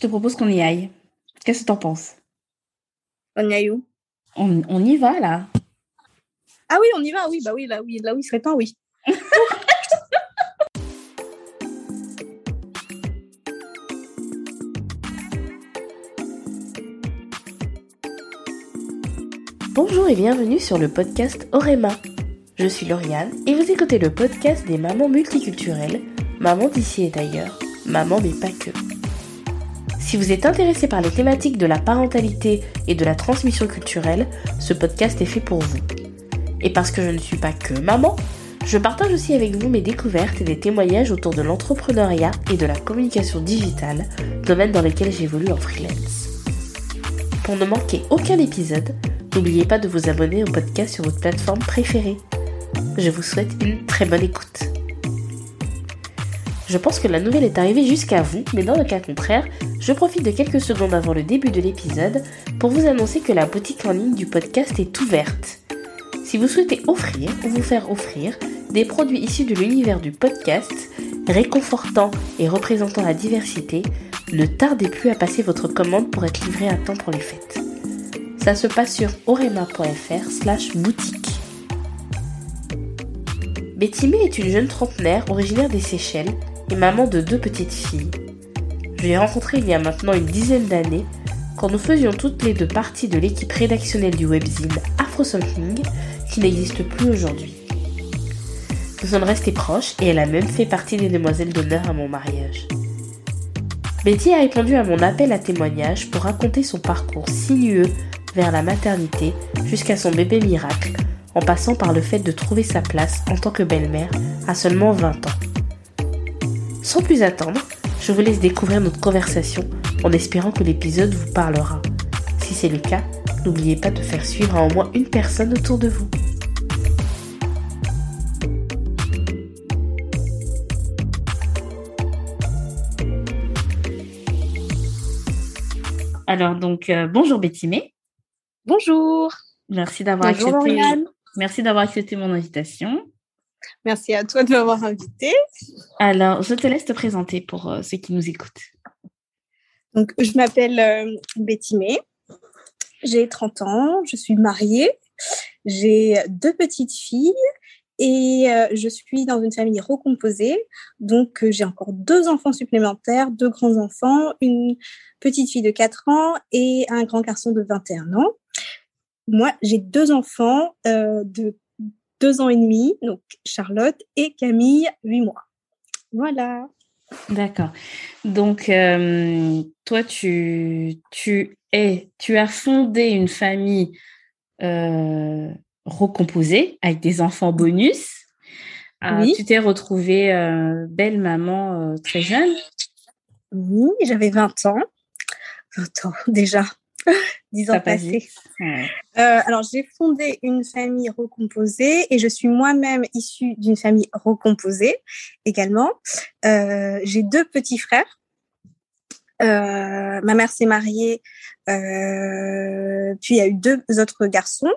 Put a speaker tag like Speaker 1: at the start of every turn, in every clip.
Speaker 1: te propose qu'on y aille. Qu'est-ce que t'en penses?
Speaker 2: On y aille où?
Speaker 1: On, on, y va là.
Speaker 2: Ah oui, on y va, oui, bah oui, là oui, là oui, il serait temps, oui.
Speaker 3: Bonjour et bienvenue sur le podcast Orema. Je suis Lauriane et vous écoutez le podcast des mamans multiculturelles, mamans d'ici et d'ailleurs, mamans mais pas que. Si vous êtes intéressé par les thématiques de la parentalité et de la transmission culturelle, ce podcast est fait pour vous. Et parce que je ne suis pas que maman, je partage aussi avec vous mes découvertes et des témoignages autour de l'entrepreneuriat et de la communication digitale, domaine dans lesquels j'évolue en freelance. Pour ne manquer aucun épisode, n'oubliez pas de vous abonner au podcast sur votre plateforme préférée. Je vous souhaite une très bonne écoute. Je pense que la nouvelle est arrivée jusqu'à vous, mais dans le cas contraire, je profite de quelques secondes avant le début de l'épisode pour vous annoncer que la boutique en ligne du podcast est ouverte. Si vous souhaitez offrir ou vous faire offrir des produits issus de l'univers du podcast, réconfortant et représentant la diversité, ne tardez plus à passer votre commande pour être livré à temps pour les fêtes. Ça se passe sur orema.fr slash boutique. Betty est une jeune trentenaire originaire des Seychelles et maman de deux petites filles. Je l'ai rencontrée il y a maintenant une dizaine d'années quand nous faisions toutes les deux partie de l'équipe rédactionnelle du webzine Afro Something qui n'existe plus aujourd'hui. Nous sommes restés proches et elle a même fait partie des demoiselles d'honneur à mon mariage. Betty a répondu à mon appel à témoignage pour raconter son parcours sinueux vers la maternité jusqu'à son bébé miracle, en passant par le fait de trouver sa place en tant que belle-mère à seulement 20 ans. Sans plus attendre, je vous laisse découvrir notre conversation en espérant que l'épisode vous parlera. Si c'est le cas, n'oubliez pas de faire suivre à au moins une personne autour de vous.
Speaker 1: Alors donc euh, bonjour May.
Speaker 2: Bonjour.
Speaker 1: Merci d'avoir accepté. Merci d'avoir accepté mon invitation.
Speaker 2: Merci à toi de m'avoir invité.
Speaker 1: Alors, je te laisse te présenter pour euh, ceux qui nous écoutent.
Speaker 2: Donc, je m'appelle euh, Betty May. J'ai 30 ans, je suis mariée, j'ai deux petites filles et euh, je suis dans une famille recomposée. Donc, j'ai encore deux enfants supplémentaires, deux grands-enfants, une petite fille de 4 ans et un grand garçon de 21 ans. Moi, j'ai deux enfants de deux ans et demi, donc Charlotte, et Camille, huit mois. Voilà.
Speaker 1: D'accord. Donc, euh, toi, tu, tu, es, tu as fondé une famille euh, recomposée avec des enfants bonus. Euh, oui. Tu t'es retrouvée belle maman très jeune.
Speaker 2: Oui, j'avais 20 ans. 20 ans déjà. dix ans passés. Euh, alors, j'ai fondé une famille recomposée et je suis moi-même issue d'une famille recomposée également. Euh, j'ai deux petits frères. Euh, ma mère s'est mariée, puis il y a eu deux autres garçons,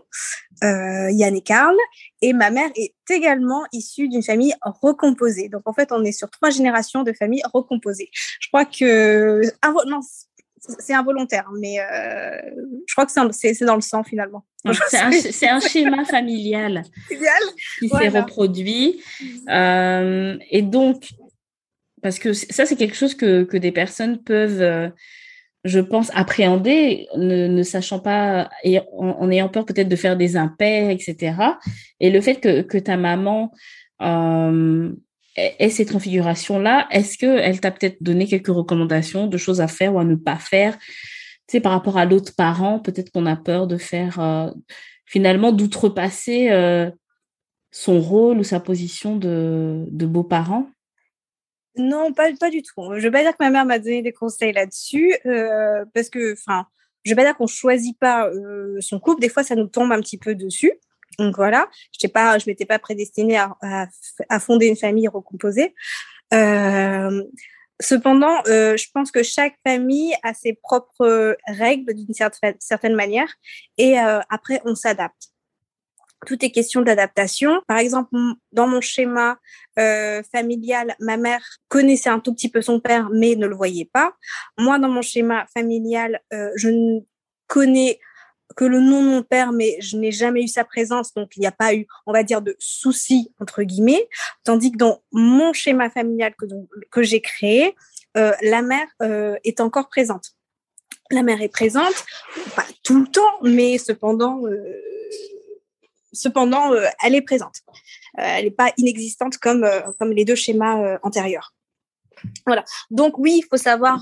Speaker 2: Yann et Karl, et ma mère est également issue d'une famille recomposée. Donc en fait, on est sur trois générations de familles recomposées. Je crois que ah, non, c'est involontaire, mais euh, je crois que c'est dans le sang finalement.
Speaker 1: C'est un, schéma familial qui s'est reproduit. Euh, et donc, parce que ça, c'est quelque chose que, que, des personnes peuvent, euh, je pense, appréhender, ne, ne sachant pas, et en, ayant peur peut-être de faire des impairs, etc. Et le fait que, que ta maman et cette configuration-là, est-ce qu'elle t'a peut-être donné quelques recommandations de choses à faire ou à ne pas faire? Tu sais, par rapport à l'autre parent, peut-être qu'on a peur de faire, euh, finalement, d'outrepasser euh, son rôle ou sa position de, beau-parent?
Speaker 2: Non, pas, du tout. Je ne vais pas dire que ma mère m'a donné des conseils là-dessus, euh, parce que, enfin, je ne vais pas dire qu'on choisit pas son couple. Des fois, ça nous tombe un petit peu dessus. Donc voilà, je pas, je m'étais pas prédestinée à, à, fonder une famille recomposée. Euh, cependant, euh, je pense que chaque famille a ses propres règles d'une certaine, certaine manière, et euh, après on s'adapte. tout est question d'adaptation. Par exemple, dans mon schéma euh, familial, ma mère connaissait un tout petit peu son père, mais ne le voyait pas. Moi, dans mon schéma familial, euh, je ne connais que le nom de mon père, mais je n'ai jamais eu sa présence, donc il n'y a pas eu, on va dire, de soucis entre guillemets. Tandis que dans mon schéma familial que, j'ai créé, euh, la mère euh, est encore présente. La mère est présente, pas tout le temps, mais cependant, euh, cependant, elle est présente. Elle n'est pas inexistante comme, comme les deux schémas antérieurs. Voilà. Donc oui, il faut savoir,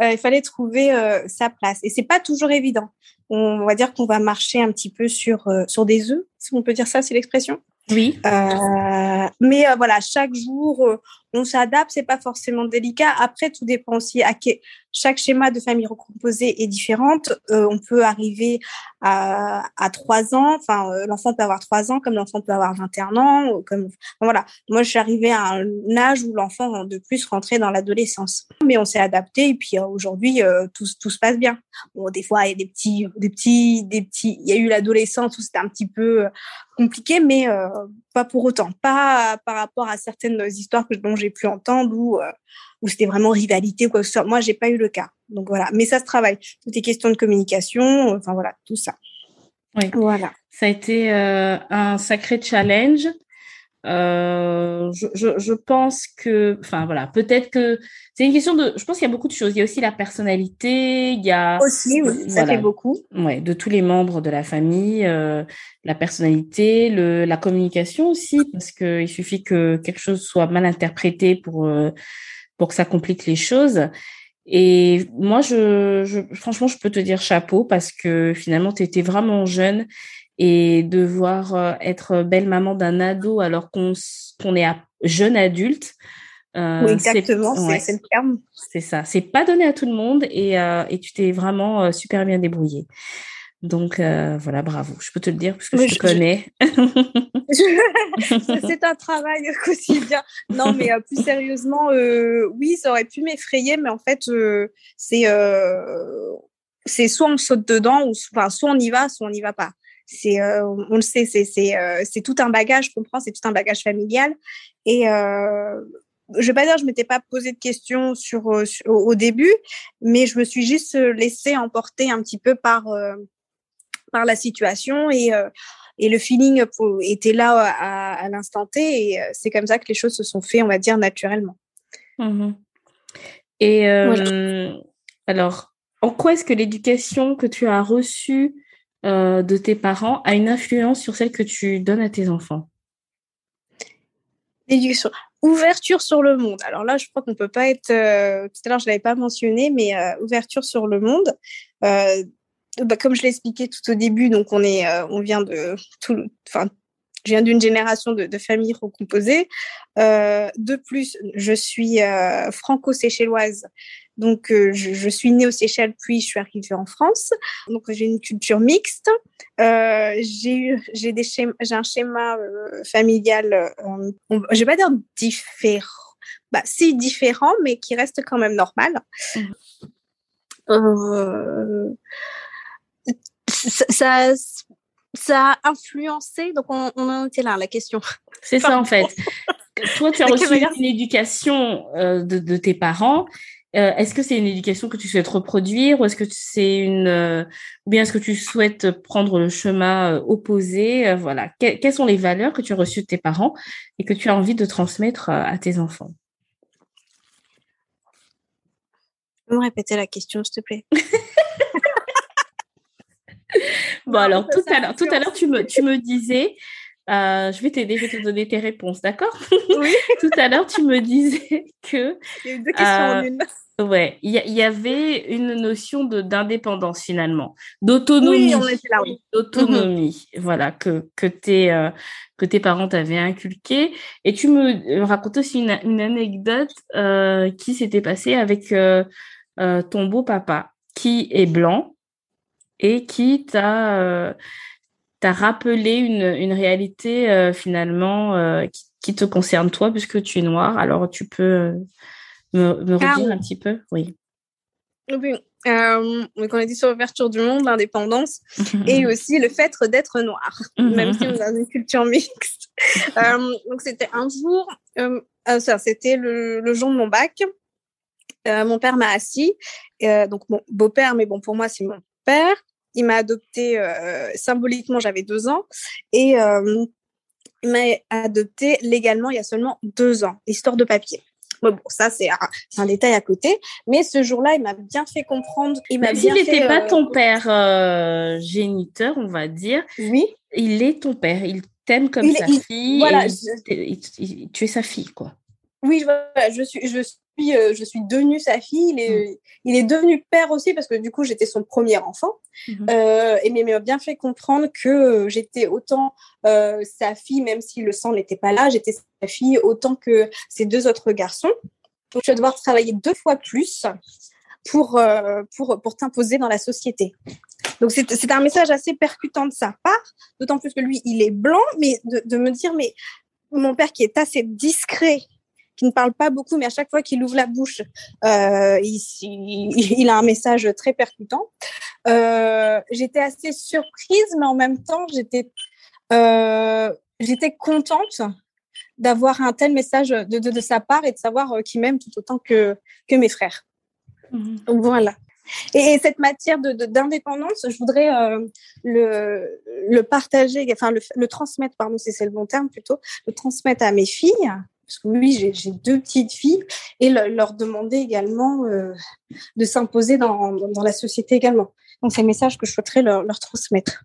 Speaker 2: il fallait trouver sa place. Et c'est pas toujours évident. On va dire qu'on va marcher un petit peu sur, sur des œufs, si on peut dire ça, c'est l'expression?
Speaker 1: Oui.
Speaker 2: Euh, mais euh, voilà, chaque jour, euh, on s'adapte, c'est pas forcément délicat. Après, tout dépend aussi chaque schéma de famille recomposée est différente. on peut arriver à, à 3 ans, enfin, l'enfant peut avoir 3 ans, comme l'enfant peut avoir 21 ans, comme voilà. Moi, je suis arrivée à un âge où l'enfant de plus rentrait dans l'adolescence. Mais on s'est adapté et puis aujourd'hui, tout, tout se passe bien. Bon, des fois, il y a des petits, des petits, des petits. Il y a eu l'adolescence où c'était un petit peu compliqué, mais euh, pas pour autant. Pas par rapport à certaines histoires que, dont j'ai pu entendre où, euh, où c'était vraiment rivalité ou quoi que ce soit. Moi, j'ai pas eu le cas. Donc voilà. Mais ça se travaille. Toutes les questions de communication, enfin voilà, tout ça.
Speaker 1: Oui. Voilà. Ça a été euh, un sacré challenge. Euh, je, je, je, pense que, enfin voilà, peut-être que c'est une question de. Je pense qu'il y a beaucoup de choses. Il y a aussi la personnalité. Il y a
Speaker 2: aussi, oui, ça fait beaucoup.
Speaker 1: Ouais, de tous les membres de la famille, euh, la personnalité, le, la communication aussi, parce que il suffit que quelque chose soit mal interprété pour euh, pour que ça complique les choses. Et moi, je, je, franchement, je peux te dire chapeau parce que finalement, tu étais vraiment jeune et de voir euh, être belle maman d'un ado alors qu'on qu'on est jeune adulte.
Speaker 2: Euh, oui, exactement, c'est le terme.
Speaker 1: C'est ça. C'est pas donné à tout le monde et, euh, et tu t'es vraiment euh, super bien débrouillée. Donc voilà, bravo. Je peux te le dire parce que je te connais.
Speaker 2: c'est un travail quotidien. Non, mais plus sérieusement, oui, ça aurait pu m'effrayer, mais en fait, c'est c'est soit on saute dedans, ou enfin, soit on y va, soit on n'y va pas c'est euh, on le sait c'est c'est euh, c'est tout un bagage je comprends c'est tout un bagage familial. Et euh, je vais pas dire je m'étais pas posé de questions sur, au début mais je me suis juste laissée emporter un petit peu par par la situation et et le feeling était là à, à l'instant T et c'est comme ça que les choses se sont fait on va dire naturellement.
Speaker 1: Mmh et alors en quoi est-ce que l'éducation que tu as reçue euh, de tes parents a une influence sur celle que tu donnes à tes enfants?
Speaker 2: L'éducation. Ouverture sur le monde. Alors là, je crois qu'on peut pas être. Euh, tout à l'heure, je l'avais pas mentionné, mais euh, ouverture sur le monde. Bah, comme je l'ai expliqué tout au début, donc on est, on vient de je viens d'une génération de, de familles recomposées. de plus, je suis franco-séchelloise donc, euh, je, je, suis née aux Seychelles, puis je suis arrivée en France. Donc, j'ai une culture mixte. Euh, j'ai un schéma euh, familial, euh, je vais pas dire différent, bah, si différent, mais qui reste quand même normal. Euh, ça, ça a influencé, donc on, on en était là, la question.
Speaker 1: C'est ça en fait. Toi, tu as reçu une éducation euh, de, de, tes parents euh, est-ce que c'est une éducation que tu souhaites reproduire ou est-ce que c'est une euh, ou bien est-ce que tu souhaites prendre le chemin euh, opposé Voilà, quelles sont les valeurs que tu as reçues de tes parents et que tu as envie de transmettre à tes enfants?
Speaker 2: Peux me répéter la question, s'il te plaît?
Speaker 1: Bon alors tout à l'heure, tout à l'heure tu me tu me disais je vais t'aider, je vais te donner tes réponses, d'accord?
Speaker 2: Oui.
Speaker 1: Tout à l'heure, tu me disais que.
Speaker 2: Il y a eu deux questions en une.
Speaker 1: Ouais, il y, avait une notion de d'indépendance finalement, d'autonomie,
Speaker 2: oui, là, oui.
Speaker 1: d'autonomie, voilà que que tes euh, que tes parents t'avaient inculqué. Et tu me racontes aussi une, une anecdote euh, qui s'était passée avec euh, euh, ton beau papa qui est blanc et qui t'a t'a rappelé une une réalité finalement qui, qui, te concerne toi puisque tu es noir. Alors tu peux me, me redire un petit peu? Oui.
Speaker 2: Oui, euh, donc on a dit sur l'ouverture du monde, l'indépendance, et aussi le fait d'être noir, même si on a une culture mixte. Euh, donc c'était un jour, euh, ça c'était le, le, jour de mon bac. mon père m'a assis, donc mon beau-père, mais bon pour moi c'est mon père. Il m'a adopté symboliquement, j'avais deux ans, et il m'a adopté légalement il y a seulement deux ans, histoire de papier. Bon, ça, c'est un, détail à côté. Mais ce jour-là, il m'a bien fait comprendre.
Speaker 1: Il m'a s'il n'était pas euh, ton père euh, géniteur, on va dire.
Speaker 2: Oui.
Speaker 1: Il est ton père. Il t'aime comme sa fille. Voilà. tu es sa fille, quoi.
Speaker 2: Oui, je suis, je suis, euh, je suis devenue sa fille. Il est, mmh. il est devenu père aussi parce que du coup, j'étais son premier enfant. Mmh. Euh, et mais m'a bien fait comprendre que j'étais autant euh, sa fille, même si le sang n'était pas là, j'étais sa fille autant que ces deux autres garçons. Donc, je vais devoir travailler deux fois plus pour, pour, pour t'imposer dans la société. Donc, c'est un message assez percutant de sa part, d'autant plus que lui, il est blanc, mais de, de me dire, mais mon père qui est assez discret qui ne parle pas beaucoup, mais à chaque fois qu'il ouvre la bouche, euh, il, a un message très percutant. Euh, j'étais assez surprise, mais en même temps, j'étais euh, j'étais contente d'avoir un tel message de, de, sa part et de savoir qu'il m'aime tout autant que, que mes frères. Mhm. Donc voilà. Et, cette matière d'indépendance, de, je voudrais le, le, partager, enfin le, le transmettre, pardon, si c'est le bon terme plutôt, le transmettre à mes filles parce que oui, j'ai deux petites filles, et leur demander également euh, de s'imposer dans, dans, la société également. Donc, c'est un message que je souhaiterais leur, leur transmettre.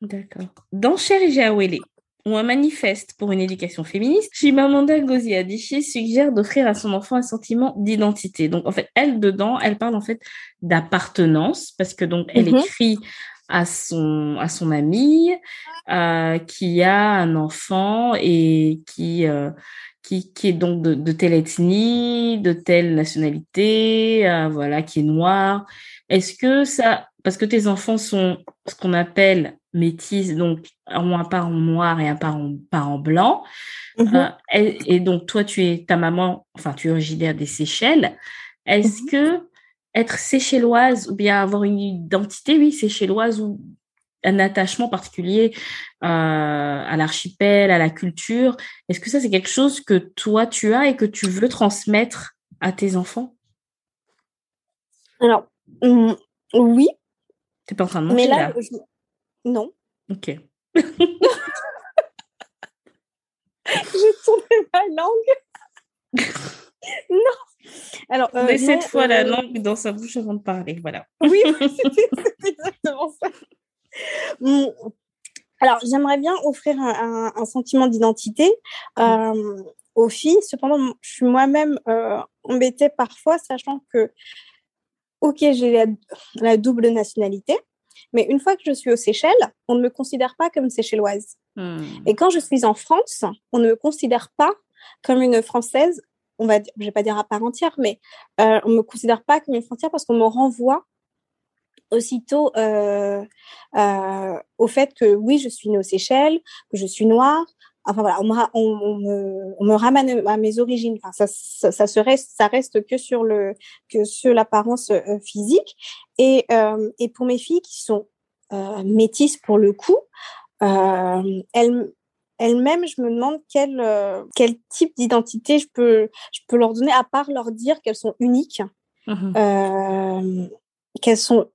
Speaker 1: D'accord. Dans Cher Jaouélé, ou un manifeste pour une éducation féministe, Chimamanda Ngozi Adichie suggère d'offrir à son enfant un sentiment d'identité. Donc, en fait, elle, dedans, elle parle en fait d'appartenance, parce que donc, elle mm-hmm. écrit à son à son amie euh, qui a un enfant et qui euh, qui, qui est donc de, de, telle ethnie, de telle nationalité, euh, voilà, qui est noir. Est-ce que ça, parce que tes enfants sont ce qu'on appelle métis, donc un parent noir et un parent, parent blanc, mm-hmm. euh, et, et, donc toi tu es ta maman, enfin tu es originaire des Seychelles. Est-ce mm-hmm. que être séchelloise ou bien avoir une identité, oui, séchelloise ou un attachement particulier euh, à l'archipel, à la culture. Est-ce que ça, c'est quelque chose que toi, tu as et que tu veux transmettre à tes enfants?
Speaker 2: Alors, mmh, oui.
Speaker 1: Tu pas en train de mentir, Mais là,
Speaker 2: non.
Speaker 1: Ok.
Speaker 2: J'ai tourné ma langue. non.
Speaker 1: Alors, euh, cette fois la euh, langue dans sa bouche avant de parler, voilà.
Speaker 2: Oui, c'était exactement ça. Mmh. Alors, j'aimerais bien offrir un, sentiment d'identité euh, aux filles. Cependant, je suis moi-même euh, embêtée parfois, sachant que, ok, j'ai la, double nationalité, mais une fois que je suis aux Seychelles, on ne me considère pas comme séchelloise. Hmm. Et quand je suis en France, on ne me considère pas comme une Française, on va je vais pas dire à part entière, mais euh, on ne me considère pas comme une Française parce qu'on me renvoie aussitôt euh, euh, au fait que oui, je suis née aux Seychelles, que je suis noire. Enfin voilà, on me, on, me, on me ramène à mes origines. Enfin, ça, ça, se reste, ça reste que sur le que sur l'apparence euh, physique. Et, euh, et pour mes filles qui sont métisses pour le coup, elles elles-mêmes, je me demande quel, quel type d'identité je peux, je peux leur donner, à part leur dire qu'elles sont uniques. Mmh euh, qu'elles sont,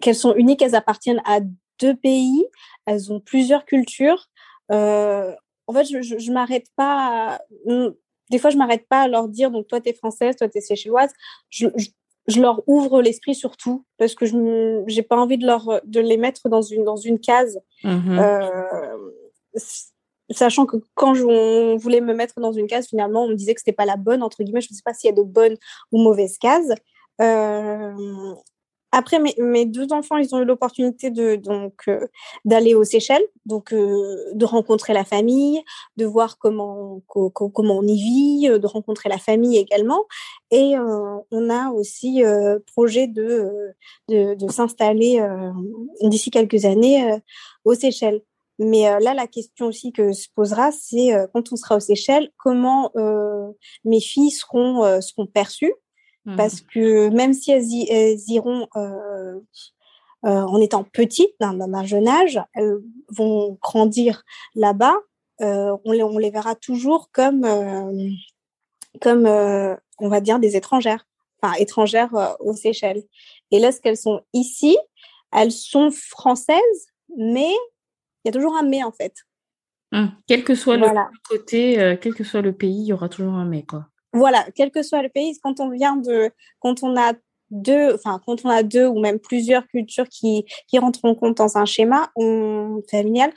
Speaker 2: qu'elles sont uniques, elles appartiennent à deux pays, elles ont plusieurs cultures. Euh, en fait, je, je, m'arrête pas. des fois, je m'arrête pas à leur dire donc toi, tu es française, toi, tu es séchelloise. Je, je, leur ouvre l'esprit surtout parce que je j'ai pas envie de, leur, de les mettre dans une, dans une case. Mmh euh, sachant que quand on voulait me mettre dans une case, finalement, on me disait que c'était pas la bonne, entre guillemets. Je ne sais pas s'il y a de bonnes ou mauvaises cases. Euh, après, mes, deux enfants, ils ont eu l'opportunité de donc euh, d'aller aux Seychelles, donc euh, de rencontrer la famille, de voir comment comment on y vit, de rencontrer la famille également. Et on a aussi projet de de, de s'installer d'ici quelques années aux Seychelles. Mais là, la question aussi que se posera, c'est quand on sera aux Seychelles, comment mes filles seront seront perçues Mmh. Parce que même si elles, elles iront en étant petites, d'un jeune âge, elles vont grandir là-bas, on les, on, les, verra toujours comme, comme on va dire, des étrangères, enfin étrangères aux Seychelles. Et lorsqu'elles sont ici, elles sont françaises, mais il y a toujours un mais en fait.
Speaker 1: Hum, quel que soit le côté, euh, quel que soit le pays, il y aura toujours un mais quoi.
Speaker 2: Voilà, quel que soit le pays, quand on vient de, quand on a deux, enfin quand on a deux ou même plusieurs cultures qui, qui rentrent en compte dans un schéma on, familial,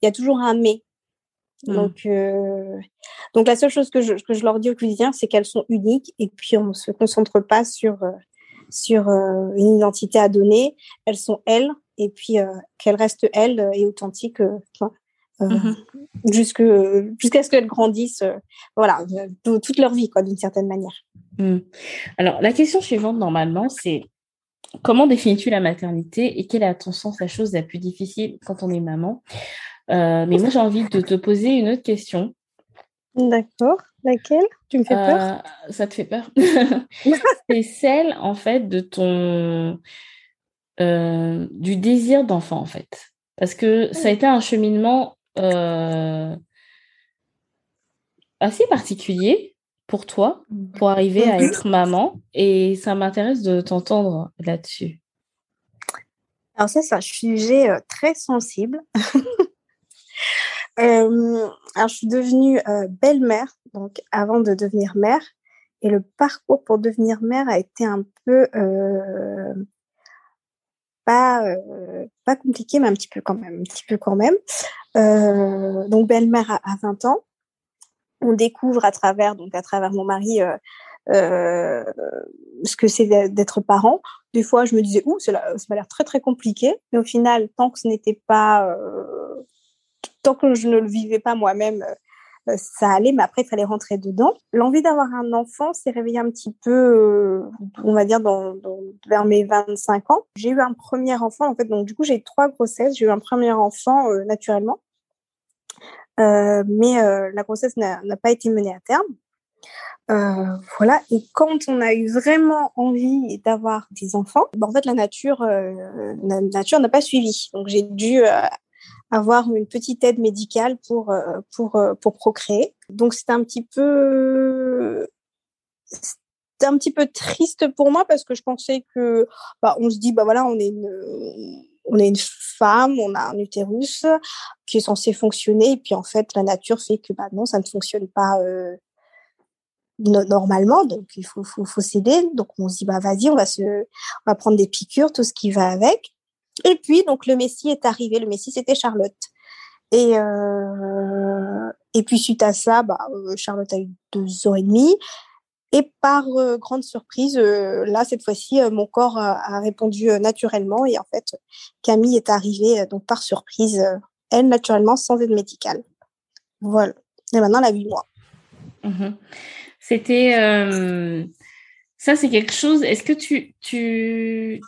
Speaker 2: il y a toujours un mais. Hum. Donc, euh, donc la seule chose que je, que je leur dis au quotidien, c'est qu'elles sont uniques et puis on ne se concentre pas sur, euh, sur une identité à donner. Elles sont elles et puis qu'elles restent elles et authentiques. Euh, mmh jusqu'à ce qu'elles grandissent, euh, voilà, toute leur vie, quoi, d'une certaine manière.
Speaker 1: Mmh. Alors, la question suivante, normalement, c'est comment définis-tu la maternité et quelle est à ton sens la chose la plus difficile quand on est maman? Euh, Mais moi, j'ai envie de te poser une autre question.
Speaker 2: D'accord. Laquelle? Tu me fais peur?
Speaker 1: Ça te fait peur? C'est celle, en fait, de ton... du désir d'enfant, en fait. Parce que ça a été un cheminement euh, assez particulier pour toi, pour arriver à être maman. Et ça m'intéresse de t'entendre là-dessus.
Speaker 2: Alors ça, c'est un sujet euh, très sensible. Euh, alors, je suis devenue belle-mère, donc avant de devenir mère. Et le parcours pour devenir mère a été un peu pas pas compliqué, mais un petit peu quand même, un petit peu quand même. Euh, donc belle-mère à, 20 ans. On découvre à travers donc à travers mon mari euh, euh, ce que c'est d'être parent. Des fois, je me disais, ouh, ça m'a l'air très très compliqué. Mais au final, tant que ce n'était pas, tant que je ne le vivais pas moi-même, ça allait. Mais après, il fallait rentrer dedans. L'envie d'avoir un enfant s'est réveillée un petit peu, on va dire, dans, vers mes 25 ans. J'ai eu un premier enfant, en fait. Donc, du coup, j'ai eu trois grossesses. J'ai eu un premier enfant naturellement. Euh, mais euh, la grossesse n'a pas été menée à terme. Euh, voilà. Et quand on a eu vraiment envie d'avoir des enfants, ben, en fait, la nature, la nature n'a pas suivi. Donc, j'ai dû avoir une petite aide médicale pour pour pour procréer. Donc, c'était un petit peu c'était un petit peu triste pour moi parce que je pensais que bah, on se dit bah voilà on est une on est une femme, on a un utérus qui est censé fonctionner, et puis en fait, la nature fait que bah, non, ça ne fonctionne pas euh, normalement, donc il faut, faut, faut céder. Donc on se dit, bah vas-y, on va, se, on va prendre des piqûres, tout ce qui va avec. Et puis, donc le Messie est arrivé. Le Messie, c'était Charlotte. Et, euh, et puis, suite à ça, bah, euh, Charlotte a eu deux ans et demi. Et par euh, grande surprise, là, cette fois-ci, mon corps a, répondu naturellement. Et en fait, Camille est arrivée donc par surprise, elle, naturellement, sans aide médicale. Voilà. Et maintenant, elle a 8 mois.
Speaker 1: Mmh C'était. Ça, c'est quelque chose. Est-ce que tu. tu...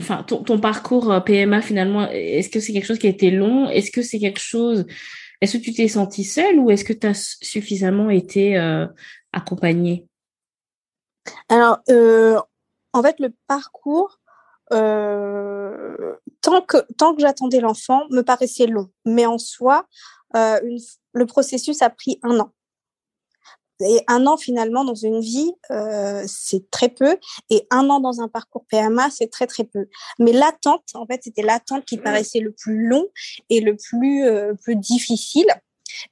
Speaker 1: Enfin, ton, parcours PMA, finalement, est-ce que c'est quelque chose qui a été long? Est-ce que c'est quelque chose. Est-ce que tu t'es sentie seule ou est-ce que tu as suffisamment été accompagnée?
Speaker 2: Alors, euh, en fait, le parcours, euh, tant que, tant que j'attendais l'enfant, me paraissait long. Mais en soi, euh, le processus a pris un an. Et un an finalement dans une vie, c'est très peu. Et un an dans un parcours PMA, c'est très très peu. Mais l'attente, en fait, c'était l'attente qui paraissait le plus long et le plus, plus difficile.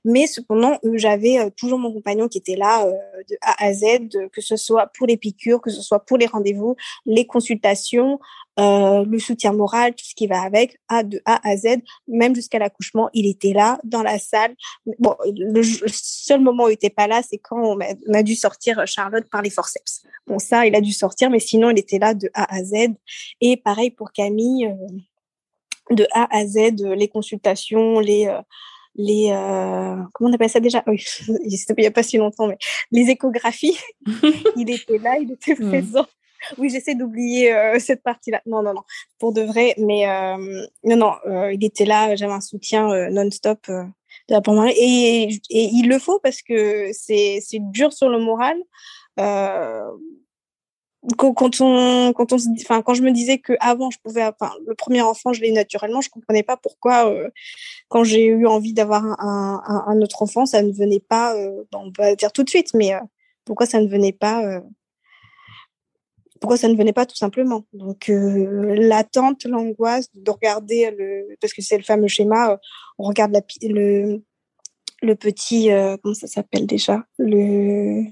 Speaker 2: Mais cependant, euh, j'avais euh, toujours mon compagnon qui était là euh, de A à Z, que ce soit pour les piqûres, que ce soit pour les rendez-vous, les consultations, le soutien moral, tout ce qui va avec, A de A à Z, même jusqu'à l'accouchement, il était là dans la salle. Bon, le, seul moment où il était pas là, c'est quand on a, dû sortir Charlotte par les forceps. Bon, ça, il a dû sortir, mais sinon, il était là de A à Z. Et pareil pour Camille, de A à Z, les consultations, les les euh, comment on appelle ça déjà? Oui, il n'y a pas si longtemps mais les échographies. Il était là il était mmh. présent. Oui j'essaie d'oublier euh, cette partie là non non non pour de vrai mais euh, non non euh, il était là j'avais un soutien euh, non-stop de la part et, et il le faut parce que c'est c'est dur sur le moral quand on quand on enfin quand je me disais que avant je pouvais enfin le premier enfant je l'ai naturellement je comprenais pas pourquoi euh, quand j'ai eu envie d'avoir un, un, un, autre enfant ça ne venait pas euh, on va dire tout de suite mais euh, pourquoi ça ne venait pas pourquoi ça ne venait pas tout simplement. Donc l'attente l'angoisse de regarder le parce que c'est le fameux schéma on regarde la, le le petit comment ça s'appelle déjà le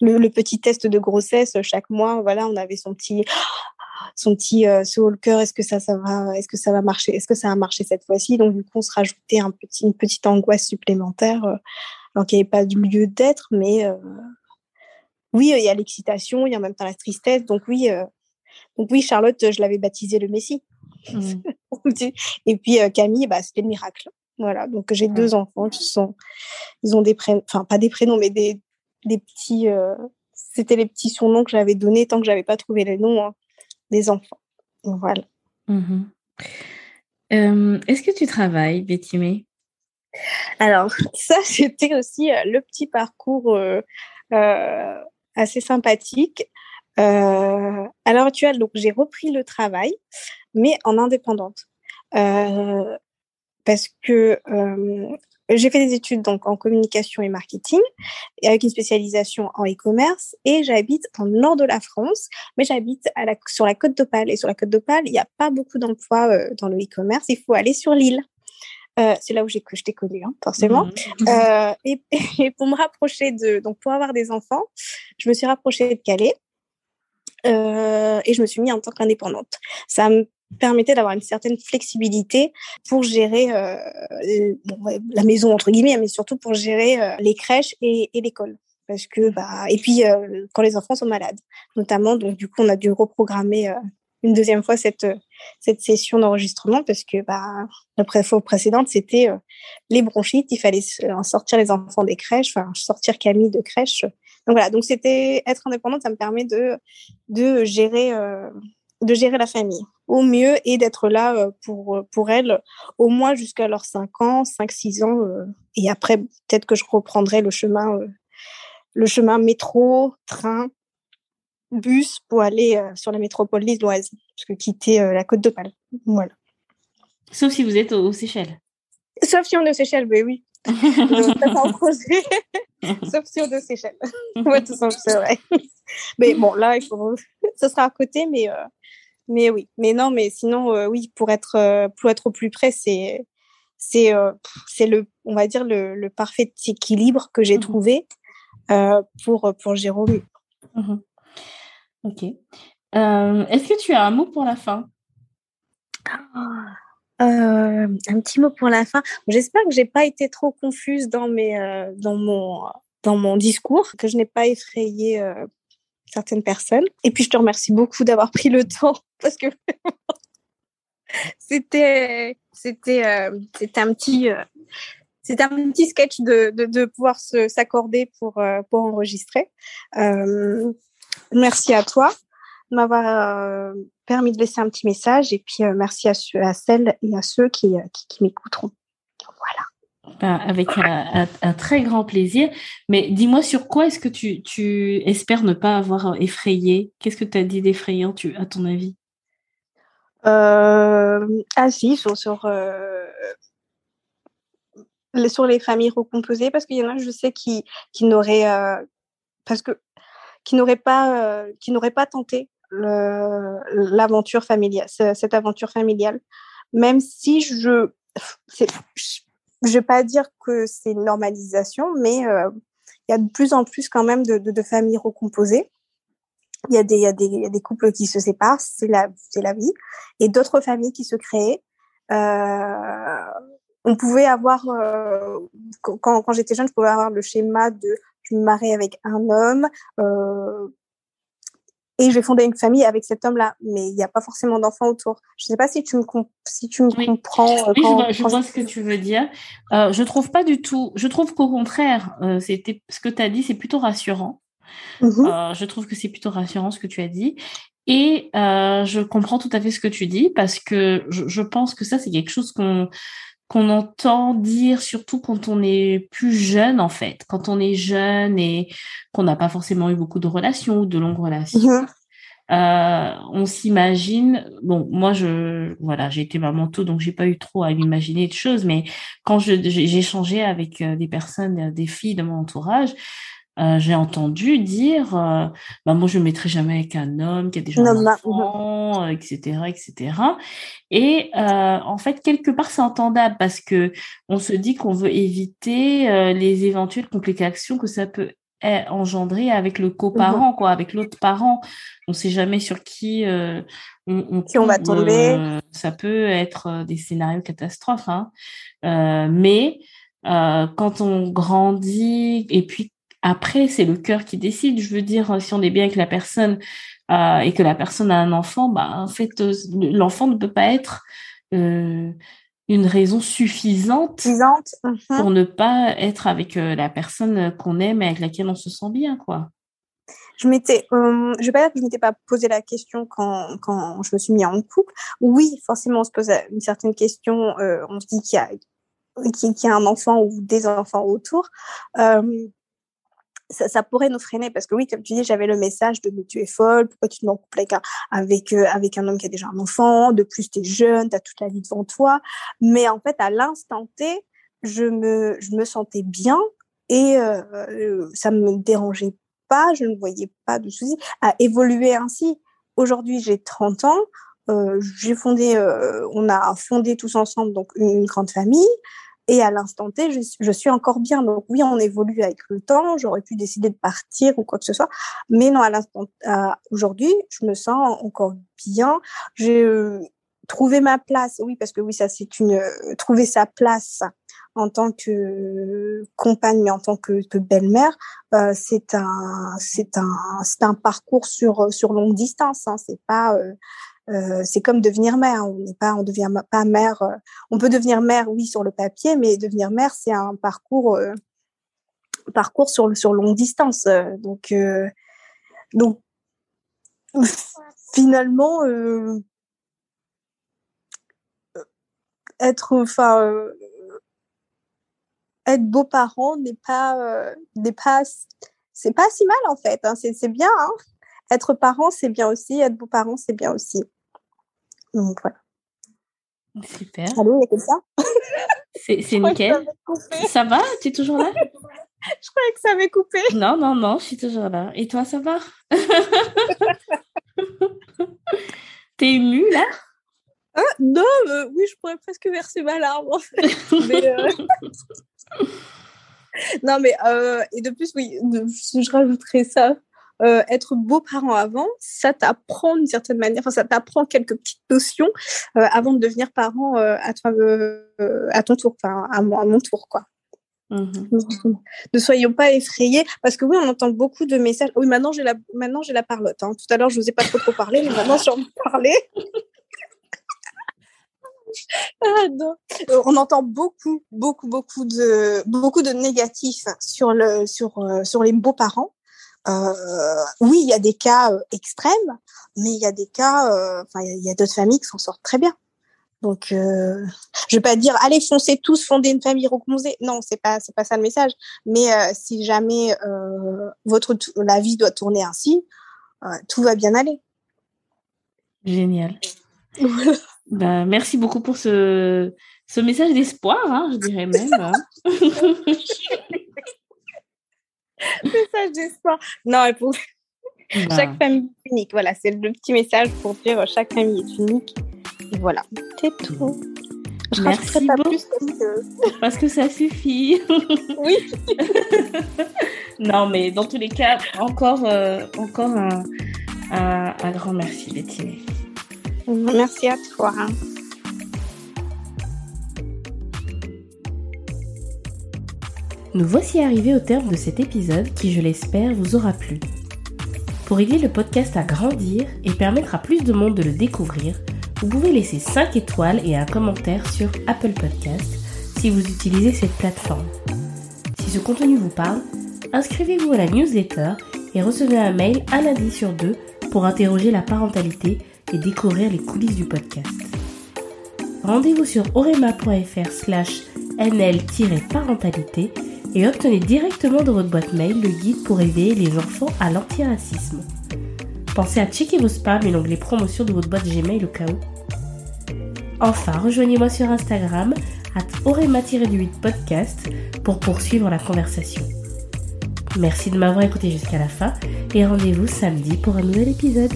Speaker 2: le, petit test de grossesse chaque mois. Voilà, on avait son petit son petit euh, le cœur. Est-ce que ça, ça va, est-ce que ça va marcher, est-ce que ça a marché cette fois-ci? Donc du coup, on se rajoutait un petit, une petite angoisse supplémentaire, euh, alors qu'il n'y avait pas de lieu d'être, mais euh, oui, il y a l'excitation, il y a en même temps la tristesse. Donc oui, donc oui, Charlotte, je l'avais baptisée le Messie. Mmh. Et puis Camille, bah, c'était le miracle. Voilà, donc j'ai deux enfants qui sont, ils ont des prénoms, enfin pas des prénoms, mais des, des petits, euh, c'était les petits surnoms que j'avais donnés tant que j'avais pas trouvé les noms hein, des enfants. Voilà.
Speaker 1: Mmh euh, est-ce que tu travailles, Betty
Speaker 2: Alors, ça, c'était aussi euh, le petit parcours assez sympathique. à l'heure actuelle, donc j'ai repris le travail, mais en indépendante. parce que j'ai fait des études donc en communication et marketing, et avec une spécialisation en e-commerce, et j'habite dans le nord de la France, mais j'habite sur la côte d'Opale. Et sur la côte d'Opale, il n'y a pas beaucoup d'emplois euh, dans le e-commerce, il faut aller sur l'île. Euh, c'est là où j'ai que je t'ai connu, hein, forcément. Mmh. Euh, et, et, pour me rapprocher de, donc pour avoir des enfants, je me suis rapprochée de Calais. Euh, et je me suis mis en tant qu'indépendante. Ça me permettait d'avoir une certaine flexibilité pour gérer euh, la maison entre guillemets, mais surtout pour gérer euh, les crèches et, l'école. Parce que bah et puis quand les enfants sont malades, notamment donc du coup on a dû reprogrammer une deuxième fois cette cette session d'enregistrement parce que bah la fois précédente c'était les bronchites, il fallait sortir les enfants des crèches, enfin sortir Camille de crèche. Donc voilà, donc c'était être indépendante, ça me permet de de gérer de gérer la famille au mieux et d'être là euh, pour, euh, pour elle au moins jusqu'à leurs 5 ans, 5-6 ans. Euh, et après, peut-être que je reprendrai le chemin, le chemin métro, train, bus pour aller sur la métropole lilloise, parce que quitter la côte d'Opale. Voilà.
Speaker 1: Sauf si vous êtes aux, Seychelles.
Speaker 2: Sauf si on est aux Seychelles, oui, oui. Sauf si on aux Seychelles. ouais, tout simplement, c'est vrai. Mais bon, là, il faut... ça sera à côté, mais mais oui, mais non, mais sinon, euh, oui, pour être, euh, pour être au plus près, c'est, c'est, euh, c'est le, on va dire le, le parfait équilibre que j'ai mmh trouvé pour pour Jérôme.
Speaker 1: Mmh ok. Est-ce que tu as un mot pour la fin?
Speaker 2: Un petit mot pour la fin. J'espère que j'ai pas été trop confuse dans mes, dans mon, dans mon discours, que je n'ai pas effrayé certaines personnes. Et puis, je te remercie beaucoup d'avoir pris le temps parce que c'était, c'était, euh, c'était un petit, euh, c'est un petit sketch de, de, pouvoir s'accorder pour, euh, pour enregistrer. Euh, merci à toi de m'avoir permis de laisser un petit message et puis merci à, ceux, à celles et à ceux qui, qui, qui m'écouteront. Voilà.
Speaker 1: Ben, avec un, très grand plaisir. Mais dis-moi sur quoi est-ce que tu, tu, espères ne pas avoir effrayé? Qu'est-ce que tu as dit d'effrayant, à ton avis?
Speaker 2: Euh, Ah si, sur, sur, euh, sur les familles recomposées, parce qu'il y en a, je sais, qui, qui n'auraient euh, parce que qui n'auraient pas, euh, qui n'auraient pas tenté l'aventure familiale, cette aventure familiale, même si je, je vais pas dire que c'est une normalisation, mais euh, il y a de plus en plus quand même de, de, familles recomposées. Il y, a des, y y a des couples qui se séparent, c'est la, la vie, et d'autres familles qui se créent. Euh, on pouvait avoir, euh, quand, j'étais jeune, je pouvais avoir le schéma de je me marie avec un homme, et je vais fonder une famille avec cet homme-là, mais il n'y a pas forcément d'enfants autour. Je ne sais pas si tu me, si tu me comprends.
Speaker 1: Euh, oui, je vois, ce que tu veux dire. Euh, je trouve pas du tout. Je trouve qu'au contraire, euh, c'était ce que tu as dit, c'est plutôt rassurant. Mmh euh, je trouve que c'est plutôt rassurant ce que tu as dit. Et je comprends tout à fait ce que tu dis parce que je, je pense que ça, c'est quelque chose qu'on qu'on entend dire surtout quand on est plus jeune en fait, quand on est jeune et qu'on n'a pas forcément eu beaucoup de relations ou de longues relations. Mhm. Euh, on s'imagine, bon, moi je, voilà, j'ai été maman tôt, donc j'ai pas eu trop à m'imaginer de choses, mais quand j'ai échangé avec euh, des personnes, euh, des filles de mon entourage, j'ai entendu dire, bah moi je ne mettrai jamais avec un homme qui a déjà un enfant, etc., etc. Et en fait quelque part c'est entendable parce que on se dit qu'on veut éviter les éventuelles complications que ça peut est engendré avec le coparent, quoi, avec l'autre parent. On ne sait jamais sur qui euh, on,
Speaker 2: on va tomber.
Speaker 1: Euh, ça peut être euh, des scénarios catastrophes, hein. mais quand on grandit et puis après c'est le cœur qui décide. Je veux dire, si on est bien avec la personne et que la personne a un enfant, bah en fait l'enfant ne peut pas être une raison suffisante,
Speaker 2: mhm.
Speaker 1: pour ne pas être avec euh, la personne qu'on aime et avec laquelle on se sent bien, quoi.
Speaker 2: Je m'étais, euh, je vais pas dire que je m'étais pas posé la question quand, quand je me suis mis en couple. Oui, forcément, on se pose une certaine question. Euh, on se dit qu'il y a qu'il y a un enfant ou des enfants autour ça, pourrait nous freiner parce que oui, comme tu dis, j'avais le message de tu es folle, pourquoi tu te mets en couple avec un, avec, euh, un homme qui a déjà un enfant, de plus tu es jeune, tu as toute la vie devant toi. Mais en fait, à l'instant T, je me, je me sentais bien et euh, ça me dérangeait pas, je ne voyais pas de souci à évoluer ainsi. Aujourd'hui, j'ai 30 ans, euh, j'ai fondé, euh, on a fondé tous ensemble donc une grande famille. Et à l'instant T, je, suis encore bien. Donc oui, on évolue avec le temps. J'aurais pu décider de partir ou quoi que ce soit. Mais non, à l'instant, aujourd'hui, je me sens encore bien. J'ai euh, trouvé ma place. Oui, parce que oui, ça c'est une euh, trouver sa place en tant que compagne, mais en tant que, belle-mère, euh, c'est un c'est un c'est un parcours sur sur longue distance. Hein. C'est pas euh, c'est comme devenir mère. On n'est pas, on devient pas mère. Euh, on peut devenir mère, oui, sur le papier, mais devenir mère, c'est un parcours, euh, sur longue distance. donc, finalement, être, enfin, n'est pas, n'est pas, c'est pas si mal en fait. Hein. c'est bien. Hein. être parent, c'est bien aussi. Être beau-parent, c'est bien aussi. Donc voilà.
Speaker 1: Super.
Speaker 2: Allô, il y a quelqu'un?
Speaker 1: C'est nickel. Ça, va? Tu es toujours là?
Speaker 2: Je croyais que ça avait coupé.
Speaker 1: Non, non, non, je suis toujours là. Et toi, ça va? T'es émue là?
Speaker 2: Ah, Non, euh, oui, je pourrais presque verser ma larme en fait. Euh, non, mais euh, et de plus, oui, je rajouterais ça. Euh, être beau-parent avant, ça t'apprend d'une certaine manière, enfin ça t'apprend quelques petites notions euh, avant de devenir parent euh, à, toi, à ton tour, enfin à, mon tour quoi. Mmh ne soyons pas effrayés parce que oui, on entend beaucoup de messages. Oui, maintenant j'ai la maintenant j'ai la parlotte. Hein. Tout à l'heure, je vous ai pas trop trop parlé, mais maintenant j'ai envie de parler. Ah, on entend beaucoup, beaucoup, beaucoup de beaucoup de négatifs sur le sur sur les beaux-parents. Euh, oui, il y a des cas euh, extrêmes, mais il y a des cas, euh, enfin, il y a, d'autres familles qui s'en sortent très bien. Donc, je vais pas dire allez foncez tous fonder une famille recomposée. Non, c'est pas c'est pas ça le message. Mais si jamais votre la vie doit tourner ainsi, tout va bien aller.
Speaker 1: Génial. bah, merci beaucoup pour ce, ce message d'espoir, hein, je dirais même. Hein.
Speaker 2: message d'espoir. Non, pour... Bah. chaque famille est unique. Voilà, c'est le petit message pour dire euh, chaque famille est unique. Et voilà, c'est tout.
Speaker 1: Je Merci pas beaucoup. Plus parce, que... parce que ça suffit.
Speaker 2: oui.
Speaker 1: non, mais dans tous les cas, encore, euh, encore un, un, un, grand merci, Betty.
Speaker 2: Merci à toi.
Speaker 3: Nous voici arrivés au terme de cet épisode qui, je l'espère, vous aura plu. Pour aider le podcast à grandir et permettre à plus de monde de le découvrir, vous pouvez laisser 5 étoiles et un commentaire sur Apple Podcast si vous utilisez cette plateforme. Si ce contenu vous parle, inscrivez-vous à la newsletter et recevez un mail un lundi sur deux pour interroger la parentalité et découvrir les coulisses du podcast. Rendez-vous sur orema.fr slash nl-parentalité et obtenez directement dans votre boîte mail le guide pour éveiller les enfants à l'antiracisme. Pensez à checker vos spams et l'onglet promotion de votre boîte Gmail au cas où. Enfin, rejoignez-moi sur Instagram at orema-8 podcast pour poursuivre la conversation. Merci de m'avoir écouté jusqu'à la fin et rendez-vous samedi pour un nouvel épisode.